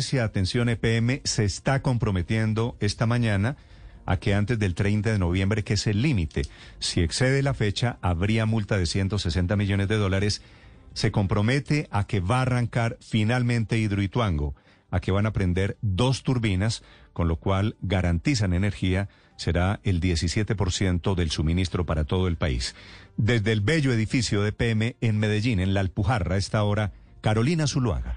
Atención EPM se está comprometiendo esta mañana a que antes del 30 de noviembre, que es el límite, si excede la fecha, habría multa de 160 millones de dólares. Se compromete a que va a arrancar finalmente Hidroituango, a que van a prender dos turbinas, con lo cual garantizan energía será el 17% del suministro para todo el país. Desde el bello edificio de PM en Medellín, en La Alpujarra, esta hora, Carolina Zuluaga.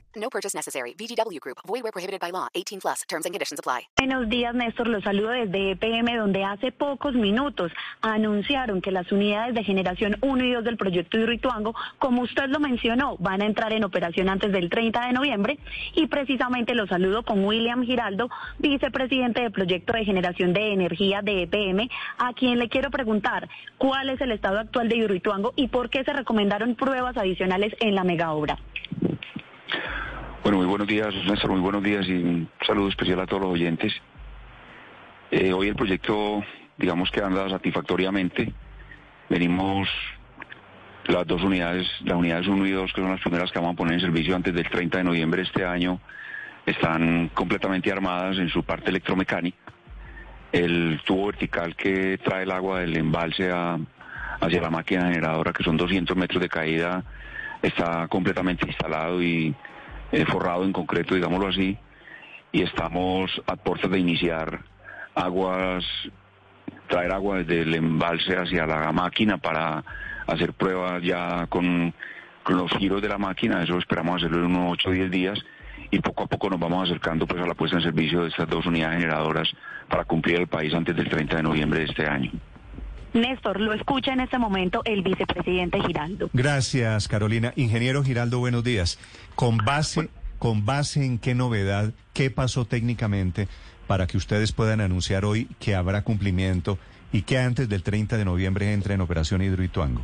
No purchase necessary. VGW Group. Void where prohibited by law. 18 plus. Terms and conditions apply. Buenos días, Néstor. Los saludo desde EPM, donde hace pocos minutos anunciaron que las unidades de generación 1 y 2 del proyecto Hidroituango, como usted lo mencionó, van a entrar en operación antes del 30 de noviembre. Y precisamente los saludo con William Giraldo, vicepresidente del proyecto de generación de energía de EPM, a quien le quiero preguntar cuál es el estado actual de Hidroituango y por qué se recomendaron pruebas adicionales en la mega obra. Bueno, muy buenos días, Néstor, muy buenos días y un saludo especial a todos los oyentes. Eh, hoy el proyecto, digamos que anda satisfactoriamente. Venimos las dos unidades, las unidades 1 y 2, que son las primeras que vamos a poner en servicio antes del 30 de noviembre de este año, están completamente armadas en su parte electromecánica. El tubo vertical que trae el agua del embalse hacia la máquina generadora, que son 200 metros de caída, está completamente instalado y forrado en concreto, digámoslo así, y estamos a puertas de iniciar aguas, traer agua desde el embalse hacia la máquina para hacer pruebas ya con, con los giros de la máquina, eso esperamos hacerlo en unos 8 o 10 días, y poco a poco nos vamos acercando pues a la puesta en servicio de estas dos unidades generadoras para cumplir el país antes del 30 de noviembre de este año. Néstor, lo escucha en este momento el vicepresidente Giraldo. Gracias, Carolina. Ingeniero Giraldo, buenos días. Con base, con base en qué novedad, qué pasó técnicamente para que ustedes puedan anunciar hoy que habrá cumplimiento y que antes del 30 de noviembre entre en operación Hidroituango.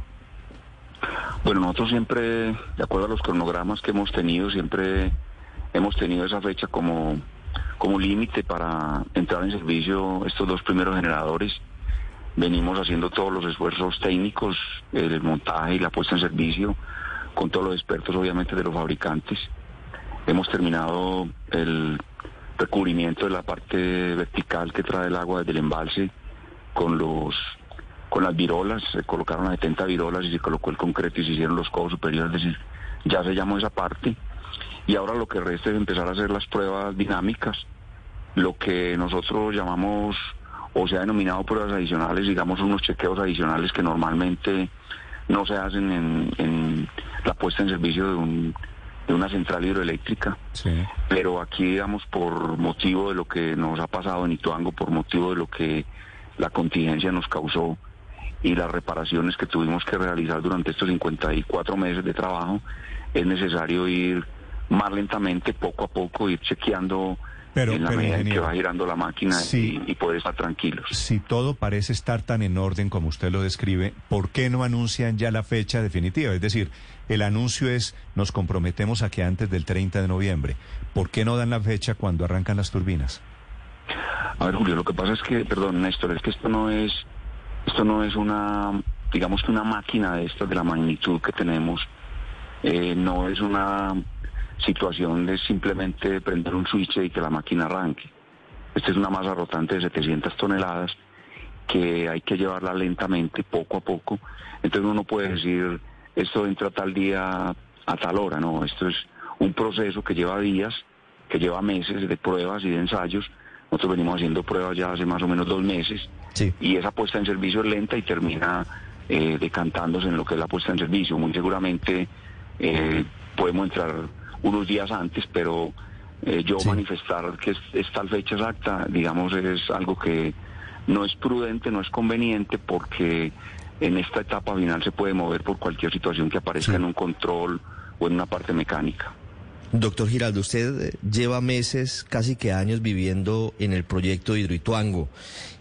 Bueno, nosotros siempre, de acuerdo a los cronogramas que hemos tenido, siempre hemos tenido esa fecha como, como límite para entrar en servicio estos dos primeros generadores. Venimos haciendo todos los esfuerzos técnicos, el montaje y la puesta en servicio, con todos los expertos obviamente de los fabricantes. Hemos terminado el recubrimiento de la parte vertical que trae el agua desde el embalse con los con las virolas, se colocaron a 70 virolas y se colocó el concreto y se hicieron los codos superiores, es decir, ya se llamó esa parte. Y ahora lo que resta es empezar a hacer las pruebas dinámicas, lo que nosotros llamamos, o se ha denominado pruebas adicionales, digamos unos chequeos adicionales que normalmente no se hacen en, en la puesta en servicio de, un, de una central hidroeléctrica. Pero aquí, digamos, por motivo de lo que nos ha pasado en Ituango, por motivo de lo que la contingencia nos causó y las reparaciones que tuvimos que realizar durante estos 54 meses de trabajo, es necesario ir más lentamente, poco a poco, ir chequeando Pero- en la pero, medida en que va girando la máquina Sí. y, y poder estar tranquilos. Si todo parece estar tan en orden como usted lo describe, ¿por qué no anuncian ya la fecha definitiva? Es decir, el anuncio es nos comprometemos a que antes del 30 de noviembre. ¿Por qué no dan la fecha cuando arrancan las turbinas? A ver, Julio, lo que pasa es que, perdón, Néstor, es que esto no es, esto no es una, digamos que una máquina de estas de la magnitud que tenemos, eh, no es una situación de simplemente prender un switch y que la máquina arranque. Esta es una masa rotante de 700 toneladas que hay que llevarla lentamente, poco a poco. Entonces uno no puede decir, esto entra tal día a tal hora, no, esto es un proceso que lleva días, que lleva meses de pruebas y de ensayos. Nosotros venimos haciendo pruebas ya hace más o menos dos meses y esa puesta en servicio es lenta y termina eh, decantándose en lo que es la puesta en servicio. Muy seguramente eh, podemos entrar unos días antes, pero eh, yo manifestar que es, es, tal fecha exacta, digamos, es algo que no es prudente, no es conveniente, porque en esta etapa final se puede mover por cualquier situación que aparezca en un control o en una parte mecánica. Doctor Giraldo, usted eh, lleva meses, casi que años viviendo en el proyecto Hidroituango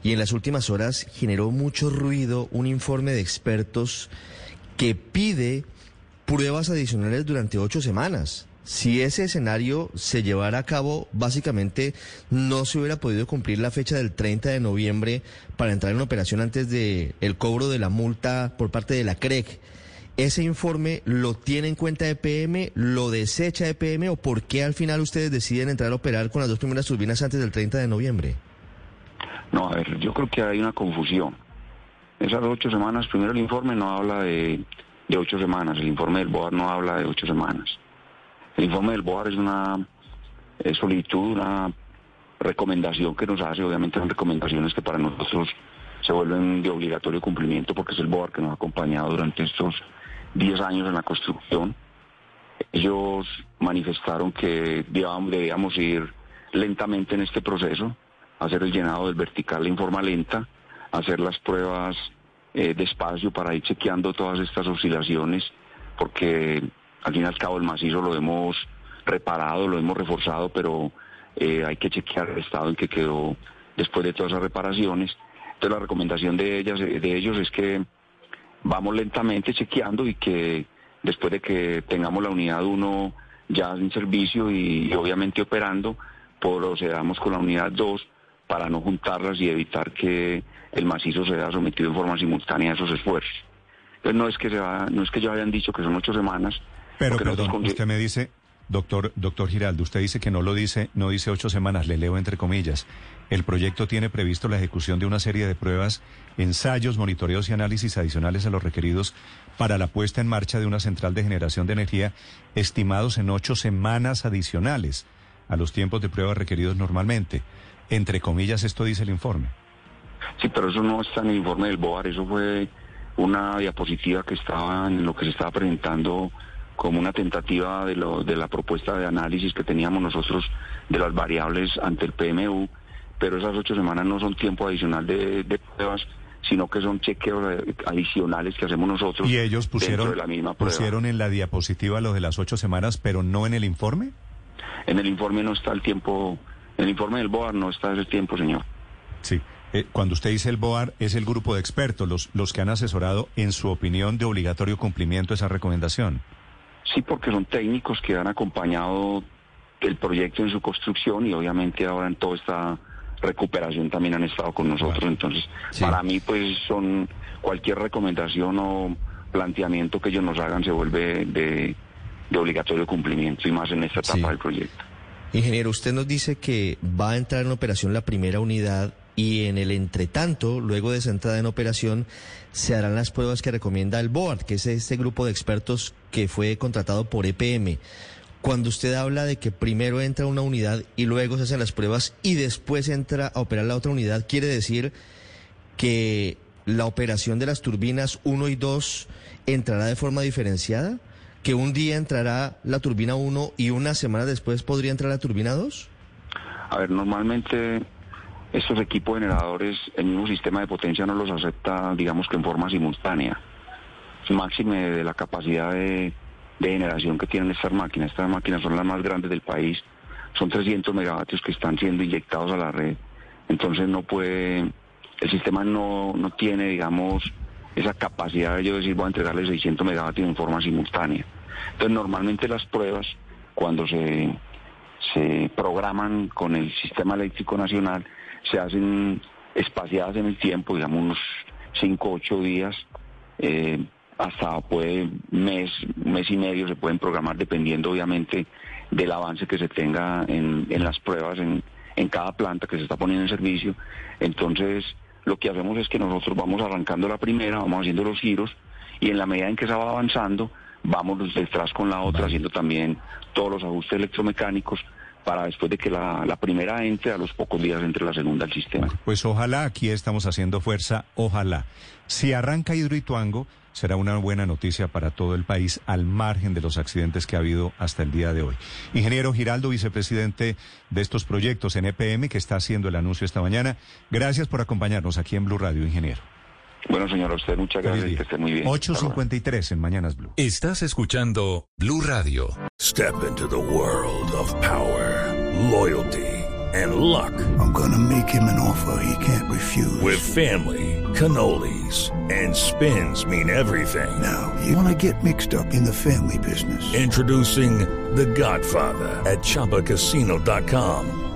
y en las últimas horas generó mucho ruido un informe de expertos que pide pruebas adicionales durante ocho semanas. Si ese escenario se llevara a cabo, básicamente no se hubiera podido cumplir la fecha del 30 de noviembre para entrar en operación antes de el cobro de la multa por parte de la CREC. ¿Ese informe lo tiene en cuenta EPM, lo desecha EPM o por qué al final ustedes deciden entrar a operar con las dos primeras turbinas antes del 30 de noviembre? No, a ver, yo creo que hay una confusión. Esas ocho semanas, primero el informe no habla de, ocho semanas, el informe del BOAR no habla de ocho semanas. El informe del BOAR es una solicitud, una recomendación que nos hace, obviamente son recomendaciones que para nosotros se vuelven de obligatorio cumplimiento porque es el BOAR que nos ha acompañado durante estos 10 años en la construcción. Ellos manifestaron que debíamos ir lentamente en este proceso, hacer el llenado del vertical en forma lenta, hacer las pruebas eh, despacio para ir chequeando todas estas oscilaciones, porque al fin y al cabo el macizo lo hemos reparado, lo hemos reforzado, pero eh, hay que chequear el estado en que quedó después de todas esas reparaciones. Entonces la recomendación de ellas, de ellos es que vamos lentamente chequeando y que después de que tengamos la unidad 1 ya en servicio y, obviamente operando, procedamos con la unidad 2 para no juntarlas y evitar que el macizo se vea sometido en forma simultánea a esos esfuerzos. Entonces no es que se no es que ya hayan dicho que son ocho semanas. Pero perdón, usted me dice, doctor, doctor Giraldo, usted dice que no lo dice, no dice ocho semanas, le leo entre comillas. El proyecto tiene previsto la ejecución de una serie de pruebas, ensayos, monitoreos y análisis adicionales a los requeridos para la puesta en marcha de una central de generación de energía estimados en ocho semanas adicionales a los tiempos de prueba requeridos normalmente. Entre comillas, esto dice el informe. Sí, pero eso no está en el informe del BOAR, eso fue una diapositiva que estaba en lo que se estaba presentando como una tentativa de, lo, de la propuesta de análisis que teníamos nosotros de las variables ante el PMU pero esas ocho semanas no son tiempo adicional de, pruebas, sino que son chequeos adicionales que hacemos nosotros. ¿Y ellos pusieron, la misma pusieron en la diapositiva lo de las ocho semanas, pero no en el informe? En el informe no está el tiempo, en el informe del BOAR no está ese tiempo, señor. Sí. Eh, cuando usted dice el BOAR, es el grupo de expertos, los, los que han asesorado, en su opinión, de obligatorio cumplimiento esa recomendación. Sí, porque son técnicos que han acompañado el proyecto en su construcción y obviamente ahora en todo está recuperación también han estado con nosotros. Entonces, para mí, pues son cualquier recomendación o planteamiento que ellos nos hagan se vuelve de, obligatorio cumplimiento y más en esta etapa del proyecto. Ingeniero, usted nos dice que va a entrar en operación la primera unidad y en el entretanto, luego de esa entrada en operación, se harán las pruebas que recomienda el BOARD, que es este grupo de expertos que fue contratado por EPM. Cuando usted habla de que primero entra una unidad y luego se hacen las pruebas y después entra a operar la otra unidad, quiere decir que la operación de las turbinas 1 y 2 entrará de forma diferenciada, que un día entrará la turbina 1 y una semana después podría entrar la turbina 2? A ver, normalmente estos equipos generadores, el mismo sistema de potencia no los acepta, digamos que en forma simultánea. Máxime de la capacidad de de generación que tienen estas máquinas. Estas máquinas son las más grandes del país, son 300 megavatios que están siendo inyectados a la red. Entonces no puede, el sistema no, no tiene, digamos, esa capacidad de yo decir voy a entregarle 600 megavatios en forma simultánea. Entonces normalmente las pruebas, cuando se, se programan con el sistema eléctrico nacional, se hacen espaciadas en el tiempo, digamos unos 5 o 8 días, eh, hasta puede mes, mes y medio se pueden programar dependiendo obviamente del avance que se tenga en, en las pruebas en, en cada planta que se está poniendo en servicio. Entonces, lo que hacemos es que nosotros vamos arrancando la primera, vamos haciendo los giros y en la medida en que se va avanzando, vamos detrás con la otra, haciendo también todos los ajustes electromecánicos para después de que la, primera entre, a los pocos días entre la segunda al sistema. Pues ojalá, aquí estamos haciendo fuerza, ojalá. Si arranca Hidroituango, será una buena noticia para todo el país, al margen de los accidentes que ha habido hasta el día de hoy. Ingeniero Giraldo, vicepresidente de estos proyectos en EPM, que está haciendo el anuncio esta mañana, gracias por acompañarnos aquí en Blue Radio, ingeniero. Bueno, señor, a usted muchas gracias y que esté muy bien. 8.53 en Mañanas Blue. Estás escuchando Blue Radio. Step into the world of power, loyalty, and luck. I'm gonna make him an offer he can't refuse. With family, cannolis, and spins mean everything. Now, you wanna get mixed up in the family business. Introducing The Godfather at ChumbaCasino.com.